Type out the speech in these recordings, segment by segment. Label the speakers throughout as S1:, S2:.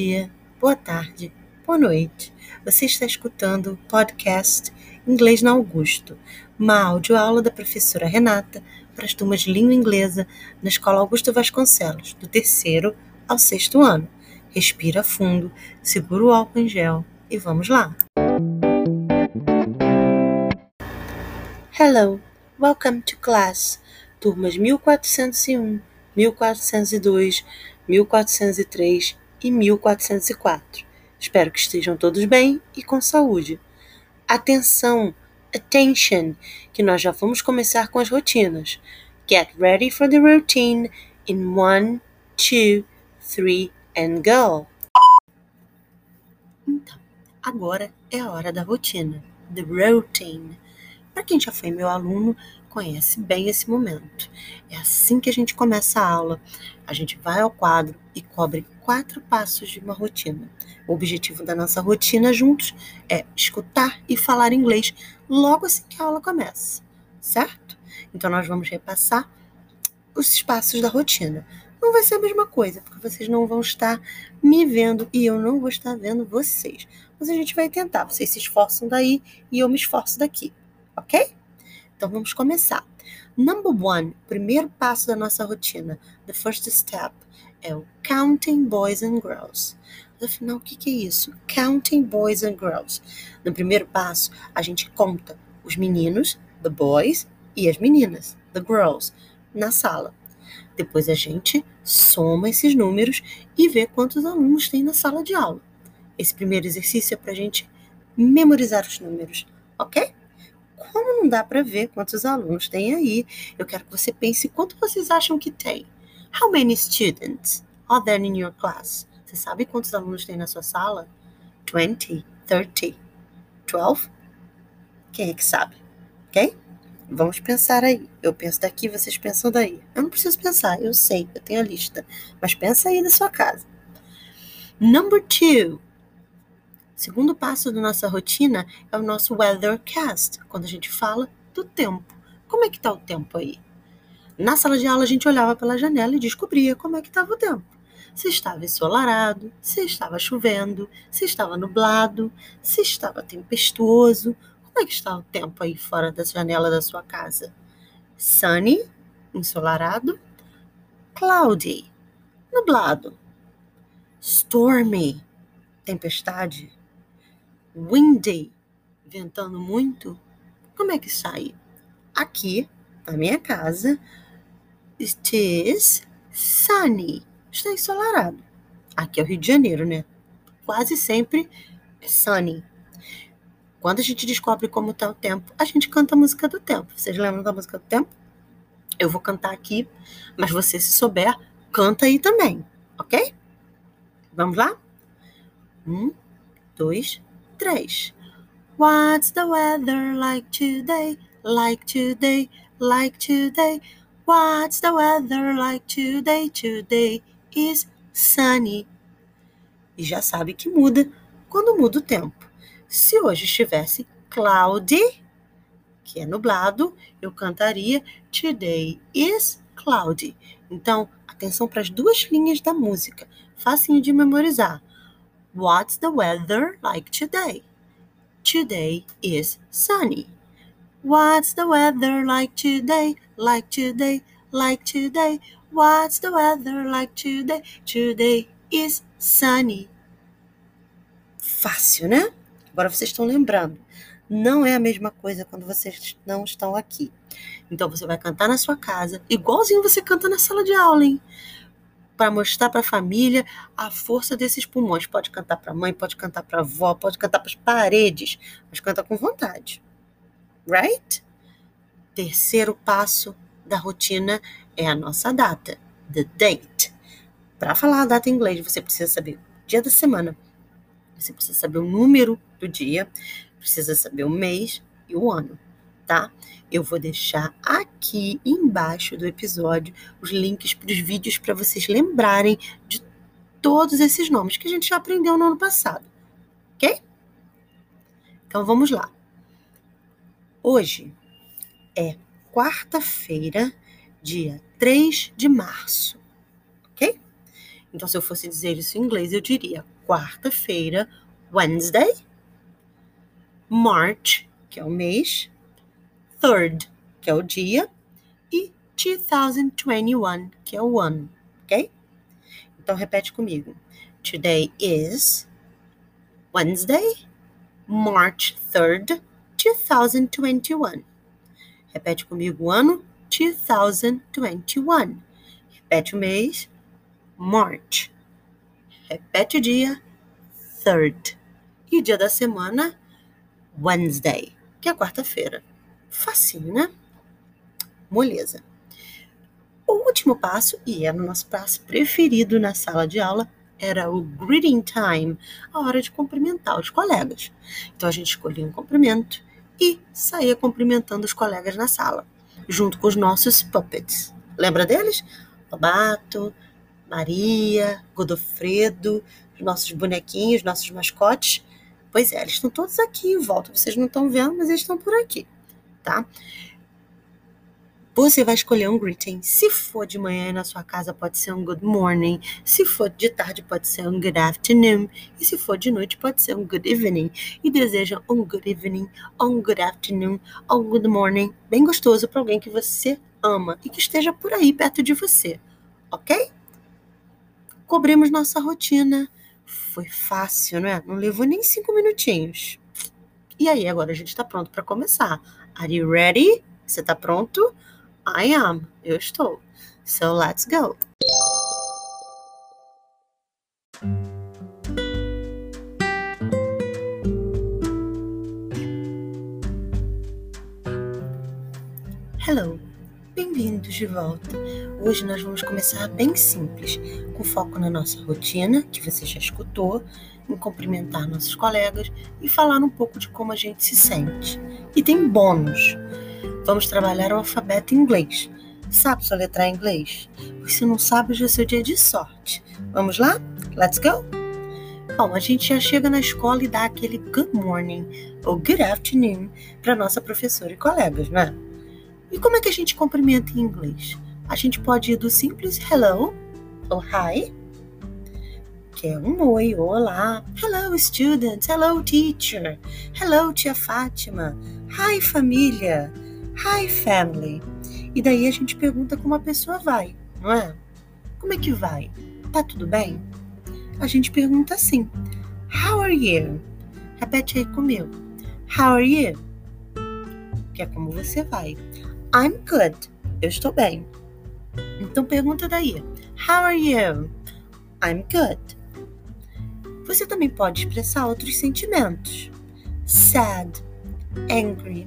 S1: Dia, boa tarde, boa noite. Você está escutando o podcast Inglês na Augusto, uma audioaula da professora Renata para as turmas de língua inglesa na Escola Augusto Vasconcelos, do terceiro ao sexto ano. Respira fundo, segura o álcool em gel e vamos lá. Hello, welcome to class. Turmas 1401, 1402, 1403 e 1404. Espero que estejam todos bem e com saúde. Atenção, attention, que nós já vamos começar com as rotinas. Get ready for the routine in one, two, three and go. Então, agora é a hora da rotina, the routine. Para quem já foi meu aluno, conhece bem esse momento. É assim que a gente começa a aula. A gente vai ao quadro e cobre quatro passos de uma rotina. O objetivo da nossa rotina juntos é escutar e falar inglês logo assim que a aula começa, certo? Então nós vamos repassar os passos da rotina. Não vai ser a mesma coisa, porque vocês não vão estar me vendo e eu não vou estar vendo vocês. Mas a gente vai tentar. Vocês se esforçam daí e eu me esforço daqui, ok? Então vamos começar. Number one, primeiro passo da nossa rotina, the first step, é o counting boys and girls. Afinal, o que, que é isso? Counting boys and girls. No primeiro passo, a gente conta os meninos, the boys, e as meninas, the girls, na sala. Depois a gente soma esses números e vê quantos alunos tem na sala de aula. Esse primeiro exercício é para a gente memorizar os números, ok? Como não dá para ver quantos alunos tem aí, eu quero que você pense quanto vocês acham que tem. How many students are there in your class? Você sabe quantos alunos tem na sua sala? 20, 30, 12? Quem é que sabe? Ok? Vamos pensar aí. Eu penso daqui, vocês pensam daí. Eu não preciso pensar, eu sei, eu tenho a lista. Mas pensa aí na sua casa. Number two. Segundo passo da nossa rotina é o nosso weathercast, quando a gente fala do tempo. Como é que está o tempo aí? Na sala de aula a gente olhava pela janela e descobria como é que estava o tempo. Se estava ensolarado, se estava chovendo, se estava nublado, se estava tempestuoso. Como é que está o tempo aí fora da janela da sua casa? Sunny, ensolarado, cloudy, nublado, stormy, tempestade, windy, ventando muito, como é que sai? Aqui, na minha casa, it is sunny, está ensolarado. Aqui é o Rio de Janeiro, né? Quase sempre é sunny. Quando a gente descobre como está o tempo, a gente canta a música do tempo. Vocês lembram da música do tempo? Eu vou cantar aqui, mas você, se souber, canta aí também, ok? Vamos lá? Um, dois, três. What's the weather like today? Like today, like today. What's the weather like today? Today is sunny. E já sabe que muda quando muda o tempo. Se hoje estivesse cloudy, que é nublado, eu cantaria Today is cloudy. Então, atenção para as duas linhas da música, facinho de memorizar. What's the weather like today? Today is sunny. What's the weather like today? Like today, like today. What's the weather like today? Today is sunny. Fácil, né? Agora vocês estão lembrando. Não é a mesma coisa quando vocês não estão aqui. Então você vai cantar na sua casa, igualzinho você canta na sala de aula, hein? Para mostrar para a família a força desses pulmões. Pode cantar para a mãe, pode cantar para a avó, pode cantar para as paredes, mas canta com vontade. Right? Terceiro passo da rotina é a nossa data, the date. Para falar a data em inglês, você precisa saber o dia da semana, você precisa saber o número do dia, precisa saber o mês e o ano tá? Eu vou deixar aqui embaixo do episódio os links para os vídeos para vocês lembrarem de todos esses nomes que a gente já aprendeu no ano passado, ok? Então vamos lá. Hoje é quarta-feira, dia 3 de março, ok? Então, se eu fosse dizer isso em inglês, eu diria quarta-feira, Wednesday, March, que é o mês, third, que é o dia, e 2021, que é o ano, ok? Então, repete comigo. Today is Wednesday, March 3rd, 2021. Repete comigo o ano 2021. Repete o mês March. Repete o dia 3rd. E o dia da semana Wednesday, que é quarta-feira. Facinho, né? Moleza. O último passo, e é o nosso passo preferido na sala de aula, era o greeting time, a hora de cumprimentar os colegas. Então a gente escolhia um cumprimento e saía cumprimentando os colegas na sala, junto com os nossos puppets. Lembra deles? Lobato, Maria, Godofredo, os nossos bonequinhos, nossos mascotes. Pois é, eles estão todos aqui em volta. Vocês não estão vendo, mas eles estão por aqui, tá? Você vai escolher um greeting. Se for de manhã na sua casa, pode ser um good morning. Se for de tarde, pode ser um good afternoon. E se for de noite, pode ser um good evening. E deseja um good evening, um good afternoon, um good morning, bem gostoso para alguém que você ama e que esteja por aí perto de você. Ok? Cobrimos nossa rotina. Foi fácil, não é? Não levou nem cinco minutinhos. E aí, agora a gente está pronto para começar. Are you ready? Você está pronto? I am. Eu estou. So let's go. Hello, bem-vindos de volta. Hoje nós vamos começar bem simples, com foco na nossa rotina, que você já escutou, em cumprimentar nossos colegas e falar um pouco de como a gente se sente. E tem bônus. Vamos trabalhar o alfabeto em inglês. Sabe soletrar em inglês? Se não sabe, hoje é seu dia de sorte. Vamos lá? Let's go? Bom, a gente já chega na escola e dá aquele good morning ou good afternoon para nossa professora e colegas, né? E como é que a gente cumprimenta em inglês? A gente pode ir do simples hello ou hi, que é um oi, olá. Hello, students. Hello, teacher. Hello, tia Fátima. Hi, família. Hi, family. E daí a gente pergunta como a pessoa vai, não é? Como é que vai? Tá tudo bem? A gente pergunta assim: How are you? Repete aí comigo. How are you? Que é como você vai. I'm good. Eu estou bem. Então pergunta daí. How are you? I'm good. Você também pode expressar outros sentimentos. Sad, angry,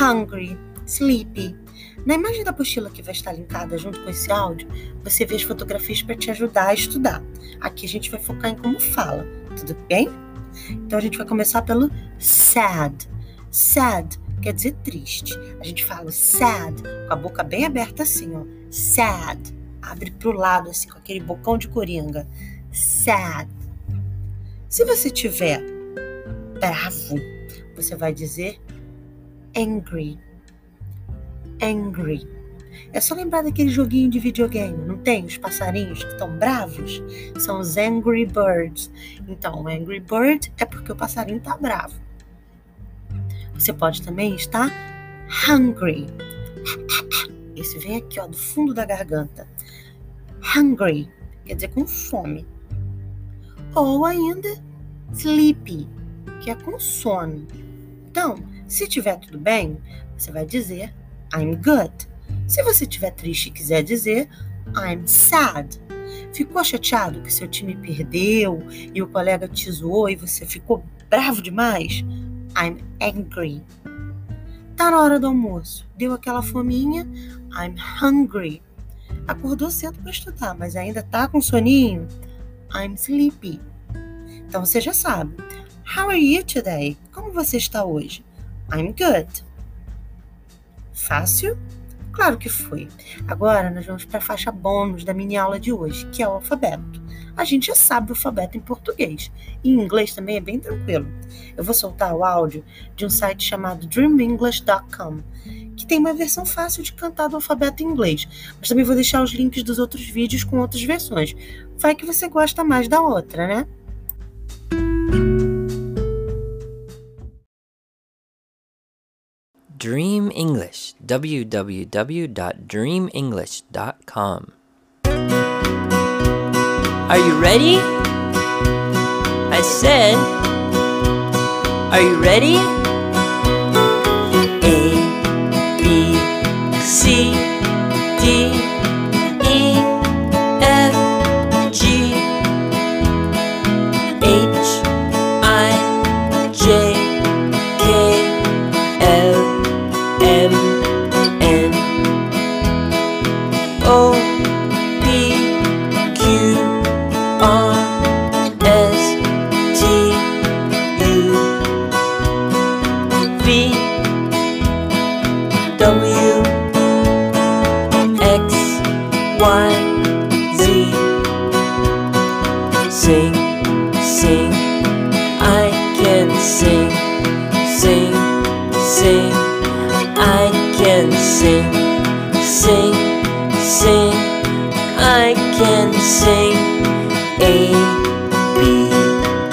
S1: hungry, sleepy. Na imagem da apostila que vai estar linkada junto com esse áudio, você vê as fotografias para te ajudar a estudar. Aqui a gente vai focar em como fala, tudo bem? Então a gente vai começar pelo sad. Sad quer dizer triste. A gente fala sad com a boca bem aberta assim, ó. Sad. Abre pro lado assim com aquele bocão de coringa. Sad. Se você tiver bravo, você vai dizer angry angry. É só lembrar daquele joguinho de videogame, não tem? Os passarinhos que estão bravos são os Angry Birds. Então, Angry Bird é porque o passarinho está bravo. Você pode também estar hungry. Esse vem aqui, ó, do fundo da garganta. Hungry quer dizer com fome. Ou ainda sleepy, que é com sono. Então, se tiver tudo bem, você vai dizer I'm good. Se você estiver triste e quiser dizer I'm sad. Ficou chateado que seu time perdeu e o colega te zoou e você ficou bravo demais? I'm angry. Tá na hora do almoço. Deu aquela fominha? I'm hungry. Acordou cedo para estudar, mas ainda tá com soninho? I'm sleepy. Então você já sabe. How are you today? Como você está hoje? I'm good. Fácil? Claro que foi. Agora nós vamos para a faixa bônus da mini aula de hoje, que é o alfabeto. A gente já sabe o alfabeto em português. E em inglês também é bem tranquilo. Eu vou soltar o áudio de um site chamado dreamenglish.com, que tem uma versão fácil de cantar do alfabeto em inglês. Mas também vou deixar os links dos outros vídeos com outras versões. Vai que você gosta mais da outra, né?
S2: Dream English, www.dreamenglish.com. Are you ready? I said, Are you ready?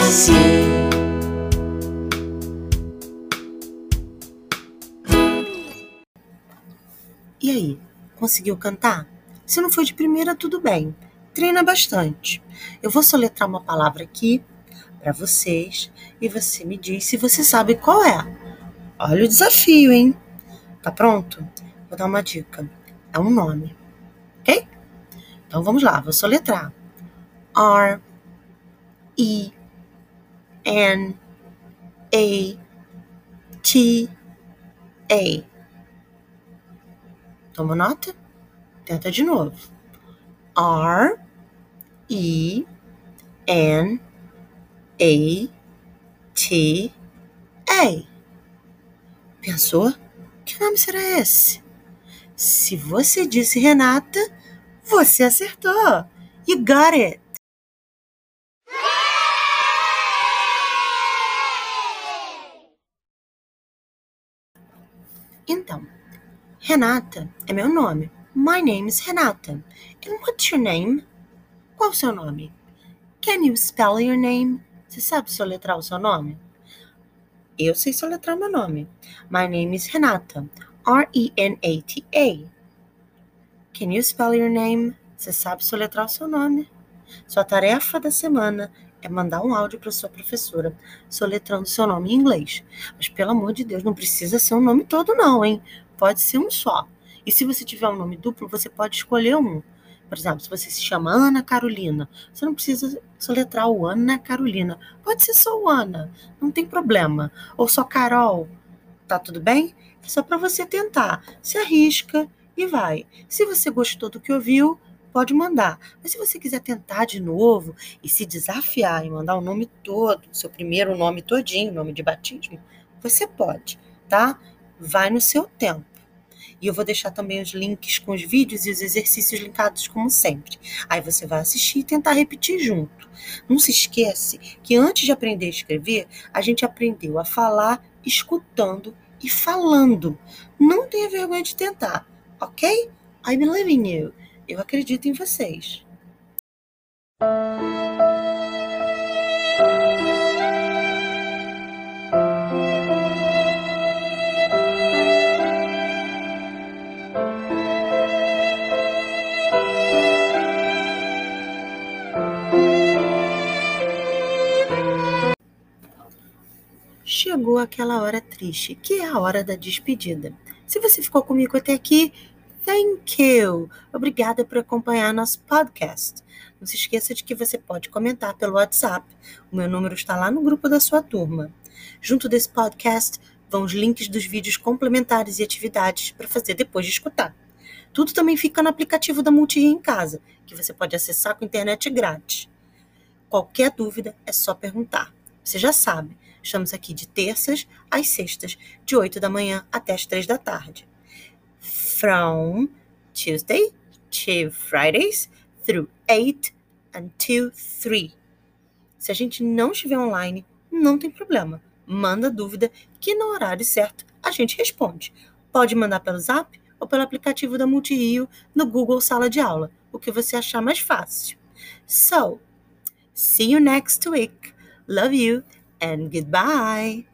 S2: C. E
S1: aí, conseguiu cantar? Se não foi de primeira, tudo bem. Treina bastante. Eu vou soletrar uma palavra aqui para vocês e você me diz se você sabe qual é. Olha o desafio, hein? Tá pronto? Vou dar uma dica. É um nome, ok? Então vamos lá, vou soletrar. R E N A T A. Toma nota? Tenta de novo. R E N A T A. Pensou? Que nome será esse? Se você disse Renata, você acertou. You got it. Então, Renata é meu nome. My name is Renata. And what's your name? Qual o seu nome? Can you spell your name? Você sabe soletrar o seu nome? Eu sei soletrar meu nome. My name is Renata. R-E-N-A-T-A. Can you spell your name? Você sabe soletrar o seu nome? Sua tarefa da semana é mandar um áudio para sua professora soletrando seu nome em inglês. Mas pelo amor de Deus, não precisa ser um nome todo não, hein? Pode ser um só. E se você tiver um nome duplo, você pode escolher um. Por exemplo, se você se chama Ana Carolina, você não precisa soletrar o Ana Carolina. Pode ser só o Ana, não tem problema. Ou só Carol, tá tudo bem? É só para você tentar. Se arrisca e vai. Se você gostou do que ouviu, pode mandar. Mas se você quiser tentar de novo e se desafiar e mandar o nome todo, seu primeiro nome todinho, nome de batismo, você pode, tá? Vai no seu tempo. E eu vou deixar também os links com os vídeos e os exercícios linkados como sempre. Aí você vai assistir e tentar repetir junto. Não se esquece que antes de aprender a escrever, a gente aprendeu a falar escutando e falando. Não tenha vergonha de tentar, ok? I believe in you. Eu acredito em vocês. Chegou aquela hora triste, que é a hora da despedida. Se você ficou comigo até aqui, thank you! Obrigada por acompanhar nosso podcast. Não se esqueça de que você pode comentar pelo WhatsApp. O meu número está lá no grupo da sua turma. Junto desse podcast vão os links dos vídeos complementares e atividades para fazer depois de escutar. Tudo também fica no aplicativo da Multi em casa, que você pode acessar com internet grátis. Qualquer dúvida é só perguntar. Você já sabe, estamos aqui de terças às sextas, de 8 da manhã até as 3 da tarde. From Tuesday to Fridays through 8 until 3. Se a gente não estiver online, não tem problema. Manda dúvida que no horário certo a gente responde. Pode mandar pelo Zap ou pelo aplicativo da Multirio no Google Sala de Aula, o que você achar mais fácil. So, see you next week. Love you and goodbye.